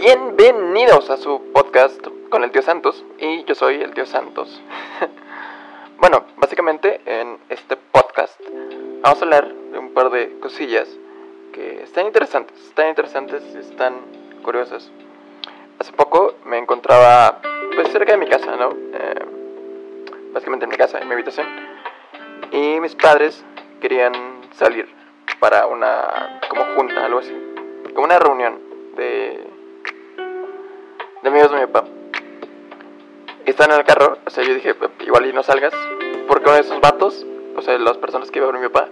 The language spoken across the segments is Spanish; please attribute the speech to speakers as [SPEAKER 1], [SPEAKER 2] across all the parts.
[SPEAKER 1] Bienvenidos a su podcast con el tío Santos y yo soy el tío Santos. bueno, básicamente en este podcast vamos a hablar de un par de cosillas que están interesantes, están interesantes están curiosas. Hace poco me encontraba pues cerca de mi casa, ¿no? Eh, básicamente en mi casa, en mi habitación. Y mis padres querían salir para una como junta, algo así, como una reunión de amigos de mi papá. Están en el carro, o sea, yo dije, igual y no salgas, porque uno de esos vatos, o sea, las personas que iba con mi papá,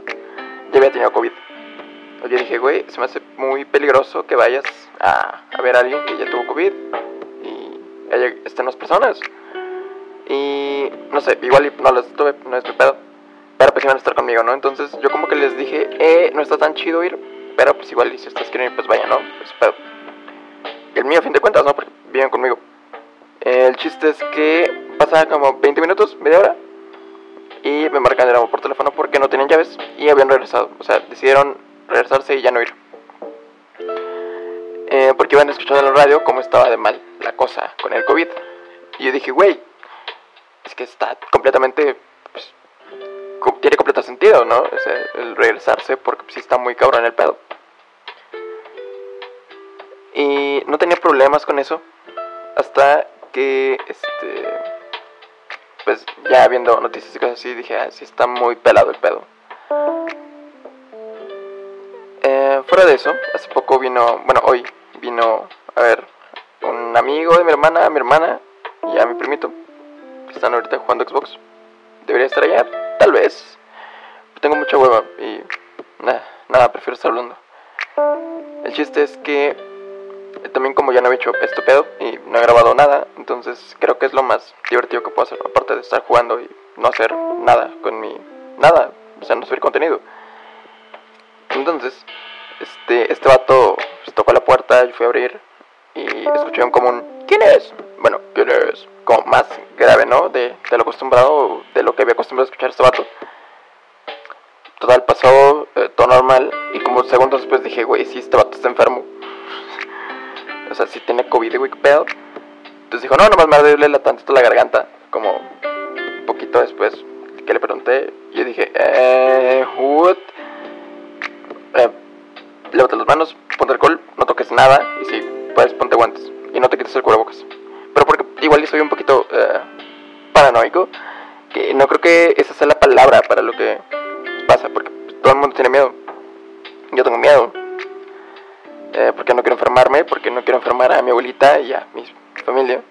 [SPEAKER 1] ya había tenido COVID. Yo dije, güey, se me hace muy peligroso que vayas a, a ver a alguien que ya tuvo COVID y estén las personas. Y no sé, igual y no las tuve, no es mi pedo. Pero pues iban a estar conmigo, ¿no? Entonces yo como que les dije, eh, no está tan chido ir, pero pues igual y si ustedes quieren ir, pues vaya, ¿no? Pues pedo. El mío, a fin de cuentas, ¿no? Porque viven conmigo. El chiste es que pasaba como 20 minutos, media hora, y me marcan de nuevo por teléfono porque no tenían llaves y habían regresado. O sea, decidieron regresarse y ya no ir. Eh, porque iban escuchando en la radio cómo estaba de mal la cosa con el COVID. Y yo dije, güey, es que está completamente. Pues, tiene completo sentido, ¿no? O sea, el regresarse porque sí está muy cabrón el pedo. Y no tenía problemas con eso hasta que, este, pues ya viendo noticias y cosas así, dije, ah, sí está muy pelado el pedo. Eh, fuera de eso, hace poco vino, bueno, hoy vino a ver un amigo de mi hermana, mi hermana y a mi primito, están ahorita jugando Xbox. Debería estar allá, tal vez. Tengo mucha hueva y nada, nada, prefiero estar hablando. El chiste es que también como ya no he hecho este pedo y no he grabado nada, entonces creo que es lo más divertido que puedo hacer, aparte de estar jugando y no hacer nada con mi... nada, o sea, no subir contenido. Entonces, este, este vato pues, tocó la puerta, yo fui a abrir y escuché un común, ¿quién es? Bueno, ¿quién es? Como más grave, ¿no? De, de lo acostumbrado, de lo que había acostumbrado a escuchar este vato. Total, pasó eh, todo normal y como segundos después dije, güey, si este vato está enfermo sea, si tiene COVID, güey, pedo. Entonces dijo, no, nomás me duele la tantito la garganta. Como un poquito después que le pregunté, yo dije, eh, what? Eh, levanta las manos, ponte alcohol, no toques nada. Y si puedes, ponte guantes. Y no te quites el cubrebocas. Pero porque igual yo soy un poquito eh, paranoico. Que no creo que esa sea la palabra para lo que pasa. Porque todo el mundo tiene miedo. Yo tengo miedo eh, porque no quiero enfermarme, porque no quiero enfermar a mi abuelita y a mi familia.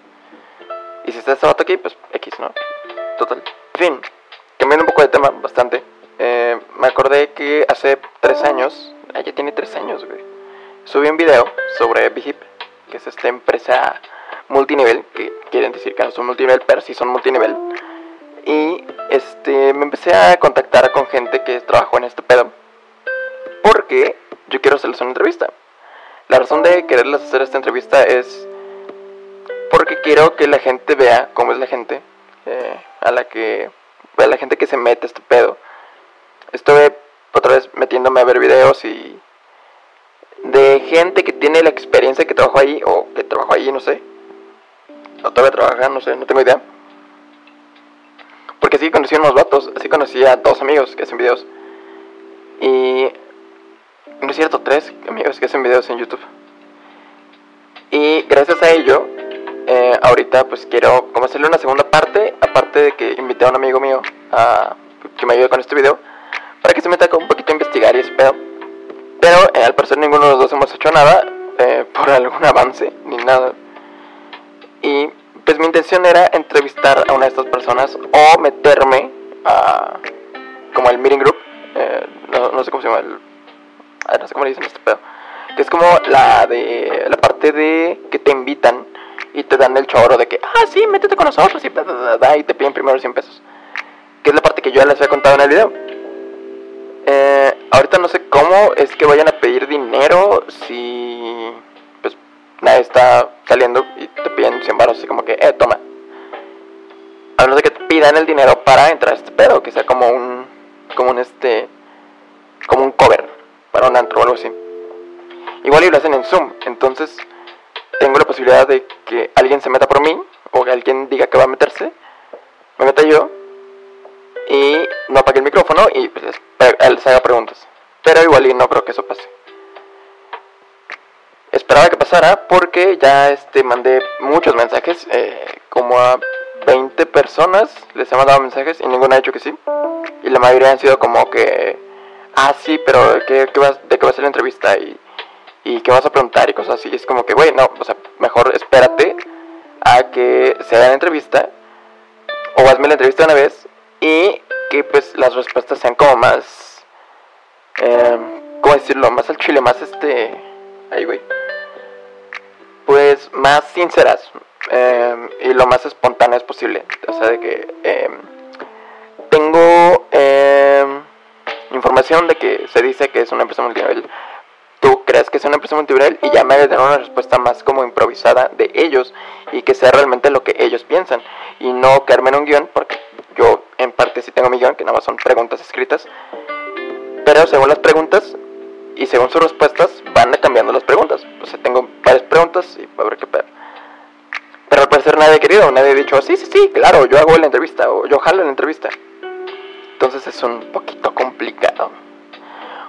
[SPEAKER 1] Y si está este vato aquí, pues X, ¿no? Total. En fin, cambiando un poco de tema bastante, eh, me acordé que hace tres años, ah, ya tiene tres años, güey, subí un video sobre Bihip, que es esta empresa multinivel, que quieren decir que no son multinivel, pero sí son multinivel. Y este, me empecé a contactar con gente que trabajó en este pedo, porque yo quiero hacerles una entrevista. La razón de quererles hacer esta entrevista es porque quiero que la gente vea cómo es la gente eh, a la que a la gente que se mete este pedo. Estuve otra vez metiéndome a ver videos y de gente que tiene la experiencia que trabajó ahí o que trabajó ahí, no sé. O todavía trabaja, no sé, no tengo idea. Porque así conocí a unos vatos, así conocí a dos amigos que hacen videos. Cierto, tres amigos que hacen videos en YouTube. Y gracias a ello, eh, ahorita pues quiero como hacerle una segunda parte, aparte de que invité a un amigo mío a que me ayude con este video, para que se meta un poquito a investigar y ese pedo. Pero eh, al parecer ninguno de los dos hemos hecho nada eh, por algún avance ni nada. Y pues mi intención era entrevistar a una de estas personas o meterme a como el meeting group, no, no sé cómo se llama el no sé cómo le dicen este pedo, que es como la de la parte de que te invitan y te dan el choro de que, ah, sí, métete con nosotros y, y te piden primero 100 pesos. Que es la parte que yo ya les había contado en el video. Eh, ahorita no sé cómo es que vayan a pedir dinero si pues nadie está saliendo y te piden 100 baros así como que, eh, toma. A menos de que te pidan el dinero para entrar a este pedo, que sea como un, como un este, como un cover para un o algo así. Igual y lo hacen en Zoom, entonces tengo la posibilidad de que alguien se meta por mí o que alguien diga que va a meterse, me meta yo y no apague el micrófono y pues, se haga preguntas. Pero igual y no creo que eso pase. Esperaba que pasara porque ya este mandé muchos mensajes, eh, como a 20 personas les he mandado mensajes y ninguno ha dicho que sí. Y la mayoría han sido como que, ah, sí, pero ¿de qué, de qué va a ser la entrevista? Y, y qué vas a preguntar y cosas así. Es como que, güey, no, o sea, mejor espérate a que se haga la entrevista o hazme la entrevista una vez y que pues las respuestas sean como más, eh, ¿cómo decirlo? Más al chile, más este, ahí, güey. Pues más sinceras, Em, y lo más espontáneo es posible. O sea, de que em, tengo em, información de que se dice que es una empresa multinivel. Tú crees que es una empresa multinivel y ya me dar una respuesta más como improvisada de ellos y que sea realmente lo que ellos piensan y no quedarme en un guion, porque yo en parte sí tengo mi guion, que nada más son preguntas escritas. Pero según las preguntas y según sus respuestas van cambiando las preguntas. O sea, tengo varias preguntas y a ver qué pedo. Pero al parecer nadie ha querido, nadie ha dicho, sí, sí, sí, claro, yo hago la entrevista o yo jalo la entrevista. Entonces es un poquito complicado.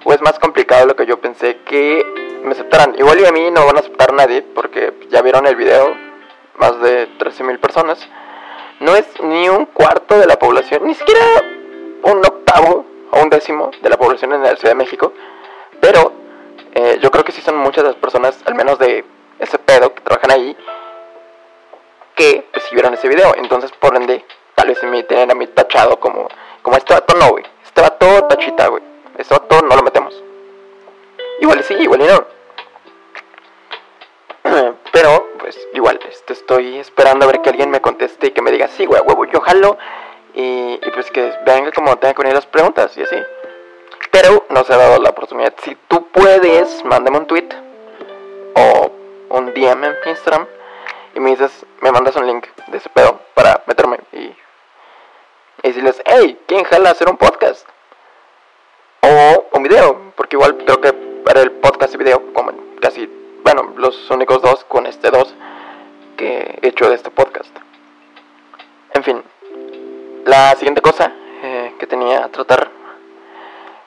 [SPEAKER 1] O es más complicado de lo que yo pensé que me aceptaran. Igual y a mí no van a aceptar nadie porque ya vieron el video, más de 13.000 personas. No es ni un cuarto de la población, ni siquiera un octavo o un décimo de la población en la Ciudad de México. Pero eh, yo creo que sí son muchas las personas, al menos de ese pedo, que trabajan ahí que pues, si vieron ese video. Entonces, por ende, tal vez me tienen a mí tachado como, como este no, güey. Este vato tachita, güey. Este vato no lo metemos. Igual sí, igual y no. Pero, pues, igual, este, estoy esperando a ver que alguien me conteste y que me diga, sí, güey, huevo, yo jalo. Y, pues que venga como tenga que venir las preguntas y así. Pero no se ha dado la oportunidad. Si tú puedes, mándame un tweet o un DM en Instagram y me dices, me mandas un link de ese pedo para meterme y, y decirles, hey, ¿quién jala hacer un podcast? O un video, porque igual creo que para el podcast y video, como casi, bueno, los únicos dos con este dos que he hecho de este podcast. En fin, la siguiente cosa eh, que tenía a tratar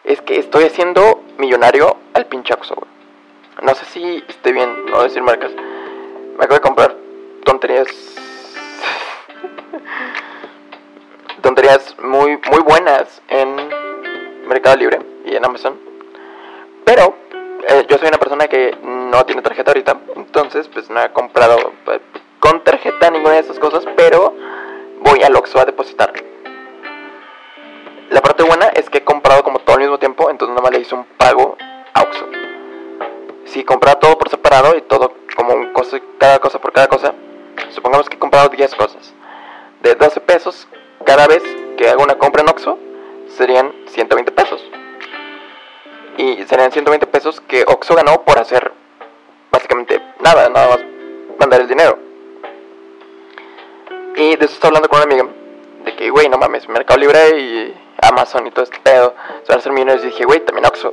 [SPEAKER 1] es que estoy haciendo millonario al pinchaxo, No sé si esté bien no decir marcas. Me acabo de comprar tonterías muy muy buenas en Mercado Libre y en Amazon. Pero eh, yo soy una persona que no tiene tarjeta ahorita. Entonces pues no he comprado eh, con tarjeta ninguna de esas cosas pero voy al Oxxo a depositar. La parte buena es que he comprado como todo al mismo tiempo entonces no me le hice un pago a Oxxo. Si compraba todo por separado y todo como un cosa, cada cosa por cada cosa supongamos que he comprado 10 cosas, de 12 pesos, cada vez que hago una compra en Oxxo, serían 120 pesos. Y serían 120 pesos que Oxxo ganó por hacer básicamente nada, nada más mandar el dinero. Y de eso estaba hablando con una amiga, de que, güey, no mames, Mercado Libre y Amazon y todo este pedo, se van a hacer millones. Y dije, güey, también Oxxo.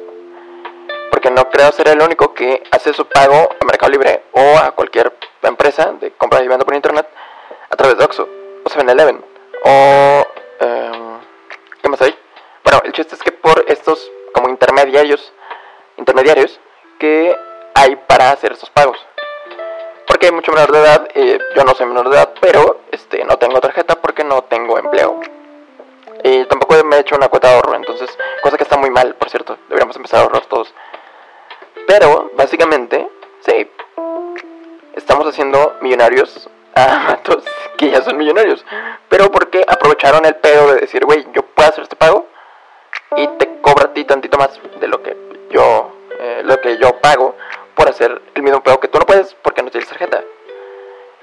[SPEAKER 1] Porque no creo ser el único que hace su pago a Mercado Libre o a cualquier empresa de compra y venta por internet a través de Oxxo o 7-Eleven o... Em, ¿Qué más hay? Bueno, el chiste es que por estos como intermediarios, intermediarios que hay para hacer esos pagos. Porque hay mucho menor de edad, eh, yo no soy menor de edad, pero este, no tengo tarjeta porque no tengo empleo. Y tampoco me he hecho una cuenta de ahorro, entonces, cosa que está muy mal, por cierto, deberíamos empezar a ahorrar todos. Pero, básicamente, sí, estamos haciendo millonarios a matos que ya son millonarios. Pero porque aprovecharon el pedo de decir, güey, yo puedo hacer este pago y te cobro a ti tantito más de lo que yo, eh, lo que yo pago por hacer el mismo pago que tú no puedes porque no tienes tarjeta.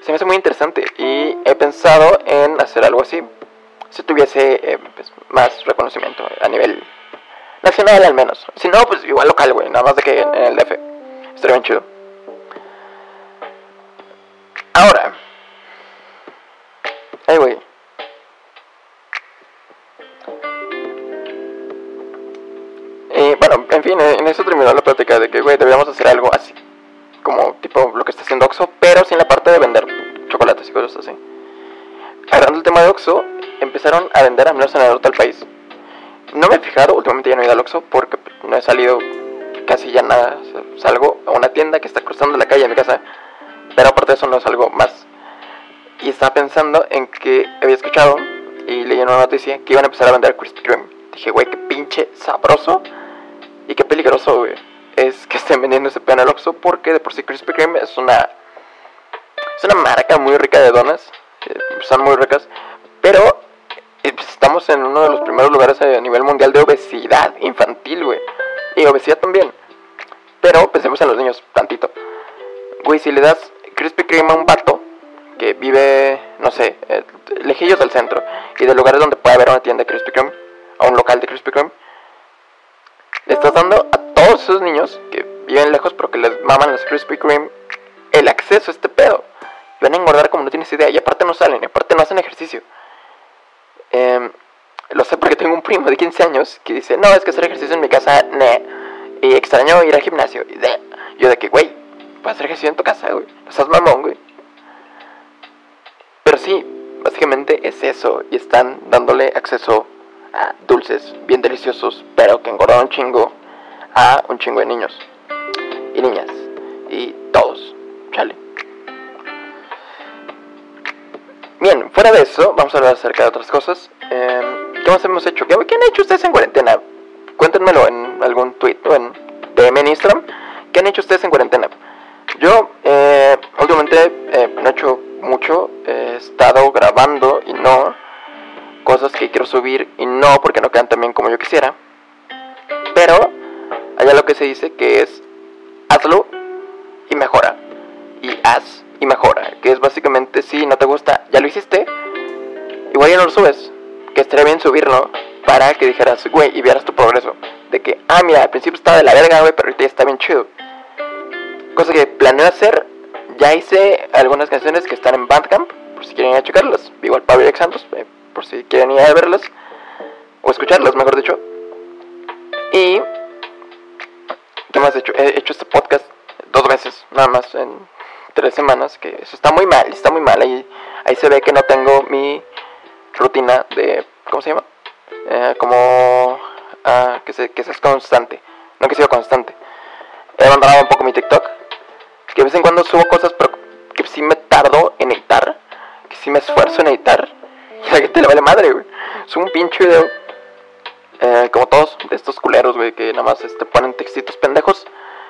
[SPEAKER 1] Se me hace muy interesante y he pensado en hacer algo así si tuviese eh, pues, más reconocimiento a nivel nacional al menos. Si no, pues igual local, güey, nada más de que en el DF. Estaría bien chido. eso terminó la plática de que, güey, deberíamos hacer algo así. Como tipo lo que está haciendo Oxxo, pero sin la parte de vender chocolates y cosas así. Agarrando el tema de Oxxo, empezaron a vender a menos en el norte del país. No me he fijado, últimamente ya no he ido al Oxxo porque no he salido casi ya nada. Salgo a una tienda que está cruzando la calle en mi casa, pero aparte de eso no salgo más. Y estaba pensando en que había escuchado y leí una noticia que iban a empezar a vender Krispy Kreme. Dije, güey, qué pinche sabroso y qué peligroso, güey. Es que estén vendiendo ese en el Oxxo porque de por sí Krispy Kreme es una es una marca muy rica de donas, eh, muy ricas, pero eh, pues, estamos en uno de los primeros lugares a nivel mundial de obesidad infantil, güey. Y obesidad también. Pero pensemos en los niños, tantito. Güey, si le das Krispy Kreme a un vato que vive, no sé, eh, lejillos del centro y de lugares donde puede haber una tienda de Krispy Kreme, a un local de Krispy Kreme, le estás dando a todos esos niños que viven lejos pero que les maman los Krispy Kreme el acceso a este pedo. Y van a engordar como no tienes idea. Y aparte no salen, aparte no hacen ejercicio. Em, lo sé porque tengo un primo de 15 años que dice, no, es que hacer ejercicio en mi casa, ne. Y extraño ir al gimnasio. Y de, yo de que, güey, puedes hacer ejercicio en tu casa, güey. No seas mamón, güey. Pero sí, básicamente es eso. Y están dándole acceso dulces bien deliciosos, pero que engordan un chingo a un chingo de niños y niñas y todos. Chale. Bien, fuera de eso, vamos a hablar acerca de otras cosas. Eh, ¿Qué más hemos hecho? ¿Qué, ¿Qué, han hecho ustedes en cuarentena? Cuéntenmelo en algún tweet o en DM en Instagram. ¿Qué han hecho ustedes en cuarentena? Yo, eh, últimamente, eh, no he hecho mucho. He estado grabando y no. Cosas que quiero subir y no porque no quedan tan bien como yo quisiera. Pero, allá lo que se dice que es hazlo y mejora. Y haz y mejora. Que es básicamente si no te gusta, ya lo hiciste. Igual ya no lo subes. Que estaría bien subirlo para que dijeras, güey, y vieras tu progreso. De que, ah, mira, al principio estaba de la verga, güey, pero ahorita ya está bien chido. Cosa que planeo hacer. Ya hice algunas canciones que están en Bandcamp, por si quieren ir a checarlas. Igual Pablo Santos, eh, por si quieren ir a verlas. O escucharlas, mejor dicho. Y... ¿Qué más he hecho? He hecho este podcast dos veces, nada más, en tres semanas. Que eso está muy mal, está muy mal. Ahí, ahí se ve que no tengo mi rutina de... ¿Cómo se llama? Eh, como... Ah, que, se, que seas constante. No que sea constante. He abandonado un poco mi TikTok que de vez en cuando subo cosas, pero que sí me tardo en editar, que sí me esfuerzo en editar, y la gente le vale madre, güey. Subo un pinche video, eh, como todos de estos culeros, güey, que nada más este, ponen textitos pendejos,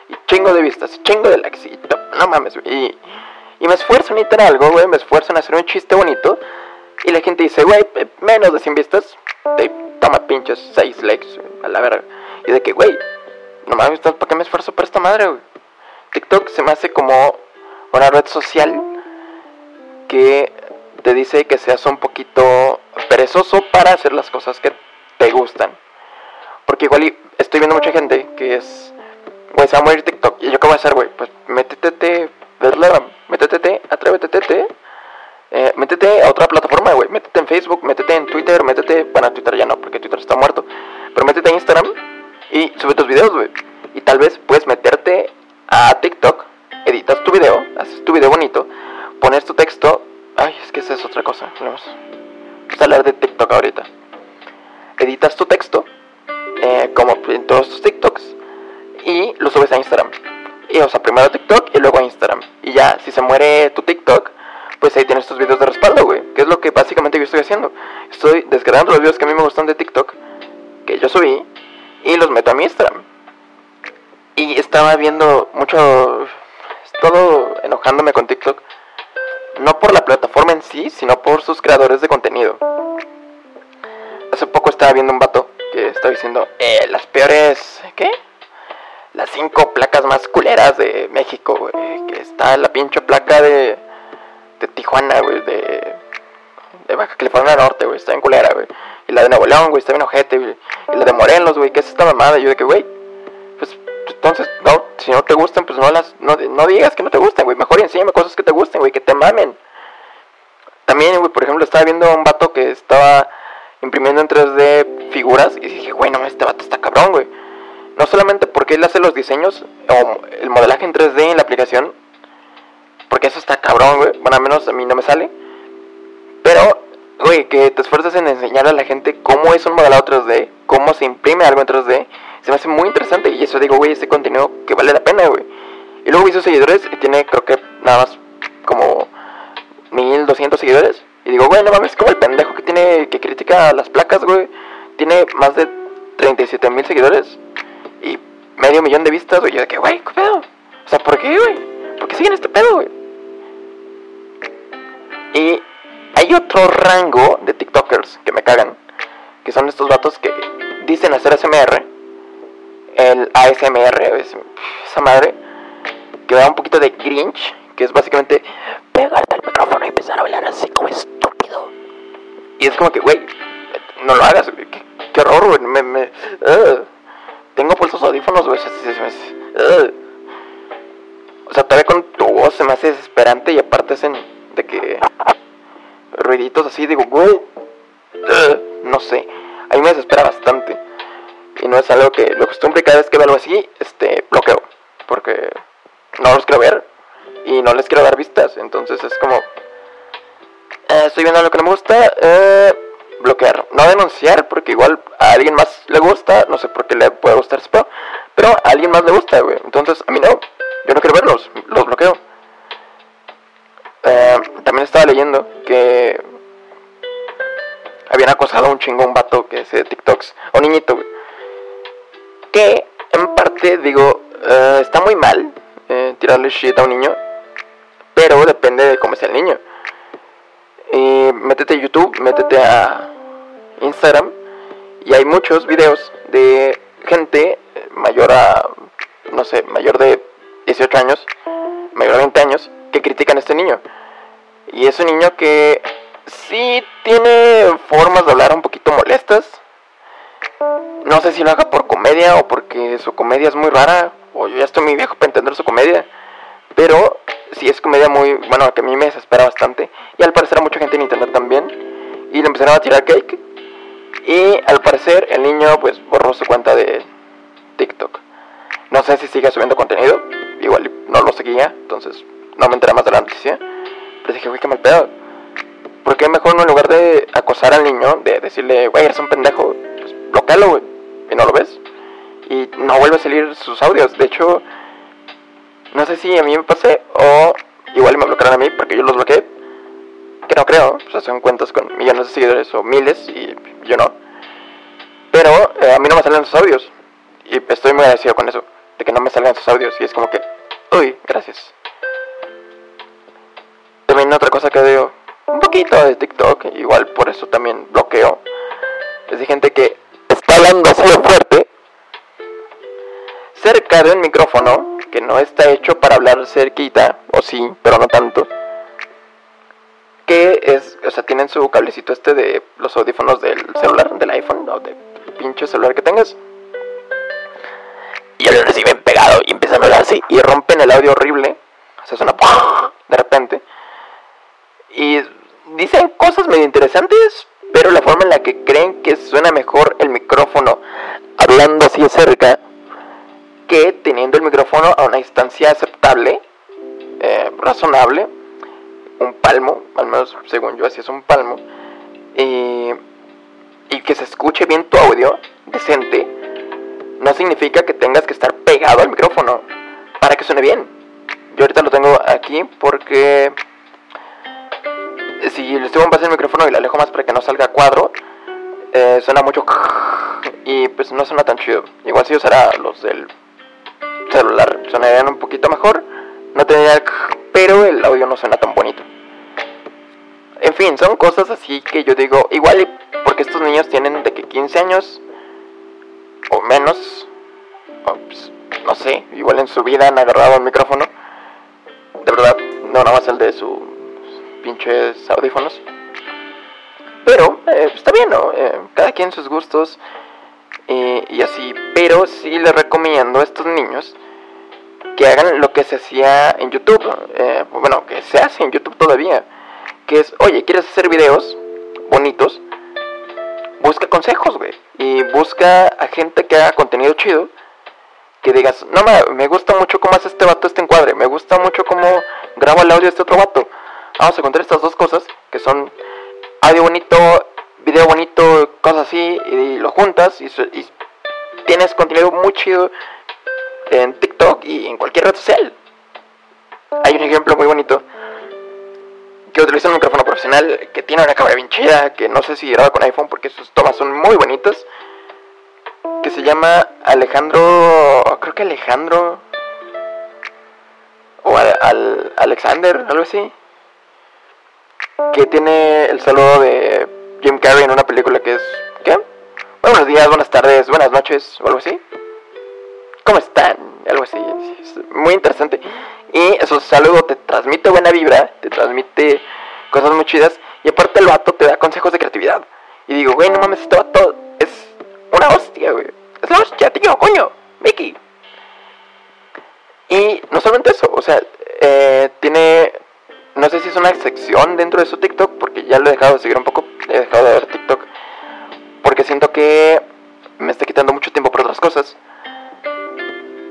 [SPEAKER 1] y chingo de vistas, chingo de likes, y no, mames, güey. Y, y, me esfuerzo en editar algo, güey, me esfuerzo en hacer un chiste bonito, y la gente dice, güey, menos de 100 vistas, te toma pinches 6 likes, a la verga. Y de que, güey, no mames, ¿para qué me esfuerzo por esta madre, güey? TikTok se me hace como una red social que te dice que seas un poquito perezoso para hacer las cosas que te gustan. Porque igual estoy viendo mucha gente que es, güey, se va a morir TikTok. ¿Y yo qué voy a hacer, güey? Pues métete, métete, atrévete, eh, métete a otra plataforma, güey. Métete en Facebook, métete en Twitter, métete, bueno, Twitter ya no, porque Twitter está muerto. Pero métete en Instagram y sube tus videos, güey. Y tal vez puedes meterte a TikTok, editas tu video, haces tu video bonito, pones tu texto. Ay, es que esa es otra cosa. Vamos a hablar de TikTok ahorita. Editas tu texto, eh, como en todos tus TikToks, y lo subes a Instagram. Y, o sea, primero a TikTok y luego a Instagram. Y ya, si se muere tu TikTok, pues ahí tienes tus videos de respaldo, güey. Que es lo que básicamente yo estoy haciendo. Estoy descargando los videos que a mí me gustan de TikTok, que yo subí, y los meto a mi Instagram. Y estaba viendo mucho, todo enojándome con TikTok, no por la plataforma en sí, sino por sus creadores de contenido. Hace poco estaba viendo un vato que estaba diciendo, eh, las peores, ¿qué? Las cinco placas más culeras de México, güey. Que está la pinche placa de, de Tijuana, güey, de, de Baja California Norte, güey, está bien culera, güey. Y la de Nuevo León, güey, está bien ojete, güey. Y la de Morelos, güey, que es esta mamada. Y yo de que, güey, pues entonces, no, si no te gustan, pues no las, no, no digas que no te gustan, güey. Mejor enséñame cosas que te gusten, güey, que te mamen. También, güey, por ejemplo, estaba viendo a un vato que estaba imprimiendo en 3D figuras y dije, güey, no, este vato está cabrón, güey. No solamente porque él hace los diseños o el modelaje en 3D en la aplicación, porque eso está cabrón, güey. Bueno, al menos a mí no me sale. Pero, güey, que te esfuerzas en enseñar a la gente cómo es un modelado 3D, cómo se imprime algo en 3D, se me hace muy interesante. Y eso digo, güey, ese contenido que vale la pena, güey. Y luego vi sus seguidores y tiene, creo que nada más como 1200 seguidores. Y digo, güey, no mames, como el pendejo que tiene, que critica las placas, güey. Tiene más de 37 mil seguidores y medio millón de vistas, güey. Yo de que, güey, ¿qué pedo? O sea, ¿por qué, güey? ¿Por qué siguen este pedo, güey? Y hay otro rango de TikTokers que me cagan, que son estos vatos que dicen hacer SMR, el ASMR, esa madre, que da un poquito de cringe, que es básicamente pegarte al micrófono y empezar a hablar así como estúpido. Y es como que, güey, no lo hagas, güey, qué, horror, güey, me, me, uh. tengo puestos audífonos, güey, uh. o sea, todavía con tu voz se me hace desesperante y aparte hacen de que ruiditos así, digo, güey, uh, no sé, a mí me desespera bastante. Y no es algo que lo costumbre cada vez que veo algo así, este, bloqueo. Porque no los quiero ver y no les quiero dar vistas. Entonces es como, eh, estoy viendo lo que no me gusta, eh, bloquear. No denunciar, porque igual a alguien más le gusta, no sé por qué le puede gustar ese pero a alguien más le gusta, güey. Entonces a mí no, yo no quiero verlos, los bloqueo. Eh, también estaba leyendo que habían acosado a un chingo un vato que hace TikToks, un niñito, güey. Que en parte digo, eh, está muy mal eh, tirarle shit a un niño, pero depende de cómo sea el niño. Y métete a YouTube, métete a Instagram y hay muchos videos de gente mayor a, no sé, mayor de 18 años, mayor de 20 años, que critican a este niño. Y es un niño que sí tiene formas de hablar un poquito molestas. No sé si lo haga por comedia o porque su comedia es muy rara, o yo ya estoy muy viejo para entender su comedia. Pero sí es comedia muy, bueno, que a mí me desespera bastante. Y al parecer a mucha gente en internet también. Y le empezaron a tirar cake. Y al parecer el niño pues borró su cuenta de TikTok. No sé si sigue subiendo contenido. Igual no lo seguía, entonces no me enteré más de la noticia. Pero dije, güey, qué mal pedo. ¿Por qué mejor no en lugar de acosar al niño, de decirle, güey, eres un pendejo, bloquealo, y no lo ves? Y no vuelve a salir sus audios. De hecho, no sé si a mí me pasé o igual me bloquearon a mí porque yo los bloqueé. Que no creo, o sea, son cuentas con millones de seguidores o miles y yo no. Pero eh, a mí no me salen sus audios. Y estoy muy agradecido con eso, de que no me salgan sus audios. Y es como que, uy, gracias. También otra cosa que veo un poquito de TikTok, igual por eso también bloqueo, es de gente que está hablando así de fuerte cerca de un micrófono que no está hecho para hablar cerquita, o sí, pero no tanto. Que es, o sea, tienen su cablecito este de los audífonos del celular, del iPhone, o del pinche celular que tengas. Y lo reciben pegado y empiezan a hablar así y rompen el audio horrible. O sea, suena de repente. Y dicen cosas medio interesantes, pero la forma en la que creen que suena mejor el hablando así cerca que teniendo el micrófono a una distancia aceptable, eh, razonable, un palmo, al menos según yo así es un palmo, y, y que se escuche bien tu audio decente, no significa que tengas que estar pegado al micrófono para que suene bien. Yo ahorita lo tengo aquí porque si le estoy pasando el micrófono y le alejo más para que no salga cuadro, eh, suena mucho y pues no suena tan chido. Igual si usara los del celular sonarían un poquito mejor, no tendría pero el audio no suena tan bonito. En fin, son cosas así que yo digo, igual porque estos niños tienen de que 15 años o menos, pues, no sé, igual en su vida han agarrado el micrófono. De verdad, no nada más el de su pinches audífonos. Pero eh, está bien, ¿no? Eh, cada quien sus gustos y así. Pero sí les recomiendo a estos niños que hagan lo que se hacía en YouTube. Eh, bueno, que se hace en YouTube todavía. Que es, oye, ¿quieres hacer videos bonitos? Busca consejos, güey. Y busca a gente que haga contenido chido. Que digas, no, me gusta mucho cómo hace este vato este encuadre. Me gusta mucho cómo graba el audio de este otro vato vamos a encontrar estas dos cosas que son audio bonito, video bonito, cosas así, y lo juntas y, tienes contenido muy chido en TikTok y en cualquier red social. Hay un ejemplo muy bonito que utiliza un micrófono profesional que tiene una cámara bien chida, que no sé si graba con iPhone porque sus tomas son muy bonitas, que se llama Alejandro, creo que Alejandro o al, Alexander, algo así, que tiene el saludo de Jim Carrey en una película que es ¿qué? Buenos días, buenas tardes, buenas noches o algo así. ¿Cómo están? Algo así. Es muy interesante. Y eso saludo te transmite buena vibra, te transmite cosas muy chidas. Y aparte el vato te da consejos de creatividad. Y digo, güey, no mames, este vato es una hostia, güey. Es una hostia, tío, coño, Mickey. Y no solamente eso, o sea, eh, tiene, no sé si es una sección dentro de su TikTok, porque ya lo he dejado de seguir un poco, he dejado de ver TikTok, porque siento que me está quitando mucho tiempo por otras cosas.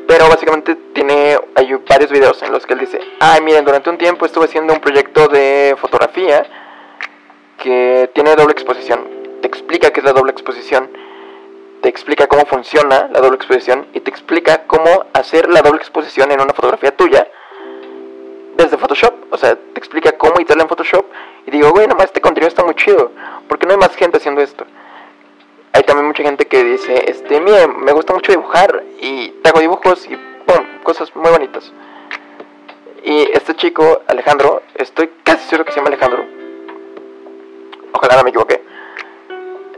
[SPEAKER 1] Pero básicamente tiene, hay varios videos en los que él dice, ay miren, durante un tiempo estuve haciendo un proyecto de fotografía que tiene doble exposición. Te explica qué es la doble exposición, te explica cómo funciona la doble exposición y te explica cómo hacer la doble exposición en una fotografía tuya desde Photoshop. O sea, te explica cómo editarla en Photoshop. Y digo, güey, nomás este contenido está muy chido. porque no hay más gente haciendo esto? hay también mucha gente que dice, este, mire, me gusta mucho dibujar y te hago dibujos y pum, cosas muy bonitas. Y este chico, Alejandro, estoy casi seguro que se llama Alejandro. Ojalá no me equivoqué.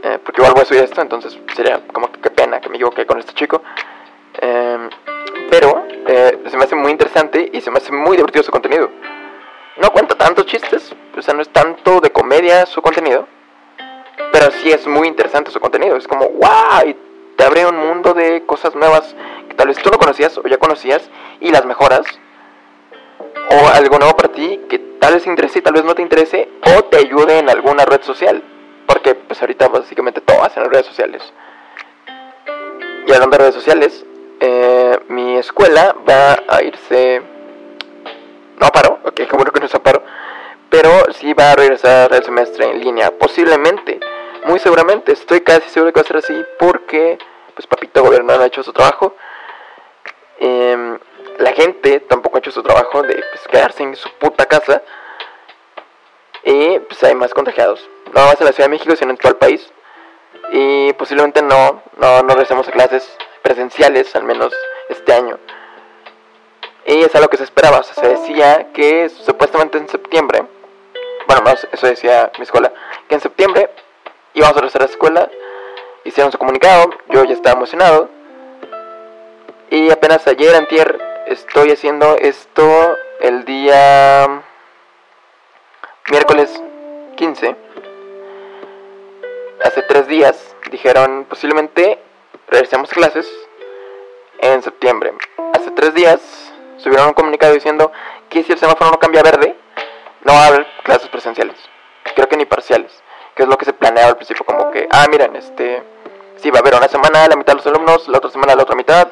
[SPEAKER 1] Eh, porque igual voy a subir esto, entonces sería como que qué pena que me equivoqué con este chico. Pero eh, se me hace muy interesante y se me hace muy divertido su contenido. No cuenta tantos chistes, o sea, no es tanto de comedia su contenido pero sí es muy interesante su contenido. Es como, wow, y te abre un mundo de cosas nuevas que tal vez tú no conocías o ya conocías y las mejoras. O algo nuevo para ti que tal vez te interese y tal vez no te interese o te ayude en alguna red social. Porque pues ahorita básicamente todas en redes sociales. Y hablando de redes sociales, eh, mi escuela va a irse... No paro, ok, como que no paro pero sí va a regresar el semestre en línea, posiblemente, muy seguramente, estoy casi seguro que va a ser así porque pues papito gobierno no ha hecho su trabajo. Em, la gente tampoco ha hecho su trabajo de pues, quedarse en su puta casa. Y pues hay más contagiados. No más en la Ciudad de México, sino en todo el país. Y posiblemente no, no, no regresemos a clases presenciales, al menos este año. Y es algo que se esperaba. O sea, se decía que supuestamente en septiembre bueno, más eso decía mi escuela, que en septiembre íbamos a regresar a la escuela, hicieron su comunicado, yo ya estaba emocionado, y apenas ayer, antier, estoy haciendo esto el día miércoles 15. Hace tres días dijeron posiblemente regresemos a clases en septiembre. Hace tres días subieron un comunicado diciendo que si el semáforo no cambia verde, no va a haber clases presenciales. Creo que ni parciales. Que es lo que se planeaba al principio, como que, ah, miren, este, sí, va a haber una semana la mitad de los alumnos, la otra semana la otra mitad,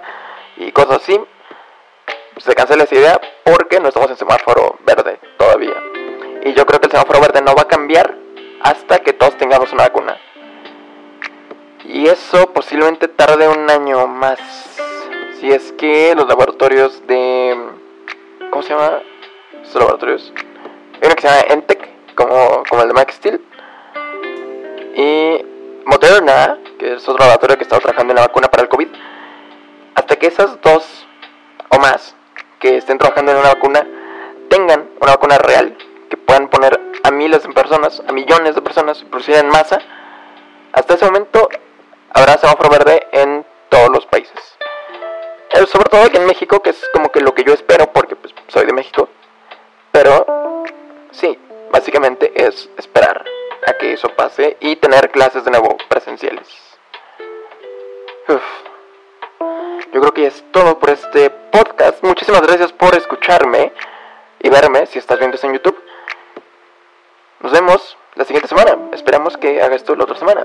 [SPEAKER 1] y cosas así. Se cancela esa idea porque no estamos en semáforo verde todavía. Y yo creo que el semáforo verde no va a cambiar hasta que todos tengamos una vacuna. Y eso posiblemente tarde un año más. Si es que los laboratorios de... ¿Cómo se llama? ¿Estos laboratorios? Hay uno que se llama Entec, como, como el de Max Steel. Y Moderna, que es otro laboratorio que está trabajando en la vacuna para el COVID. Hasta que esas dos o más que estén trabajando en una vacuna tengan una vacuna real que puedan poner a miles de personas, a millones de personas, producir en masa, hasta ese momento habrá semáforo verde en todos los países. Eh, sobre todo aquí en México, que es como que lo que yo espero, porque pues, soy de México. Pero Sí, básicamente es esperar a que eso pase y tener clases de nuevo presenciales. Yo creo que es todo por este podcast. Muchísimas gracias por escucharme y verme si estás viendo esto en YouTube. Nos vemos la siguiente semana. Esperamos que hagas esto la otra semana.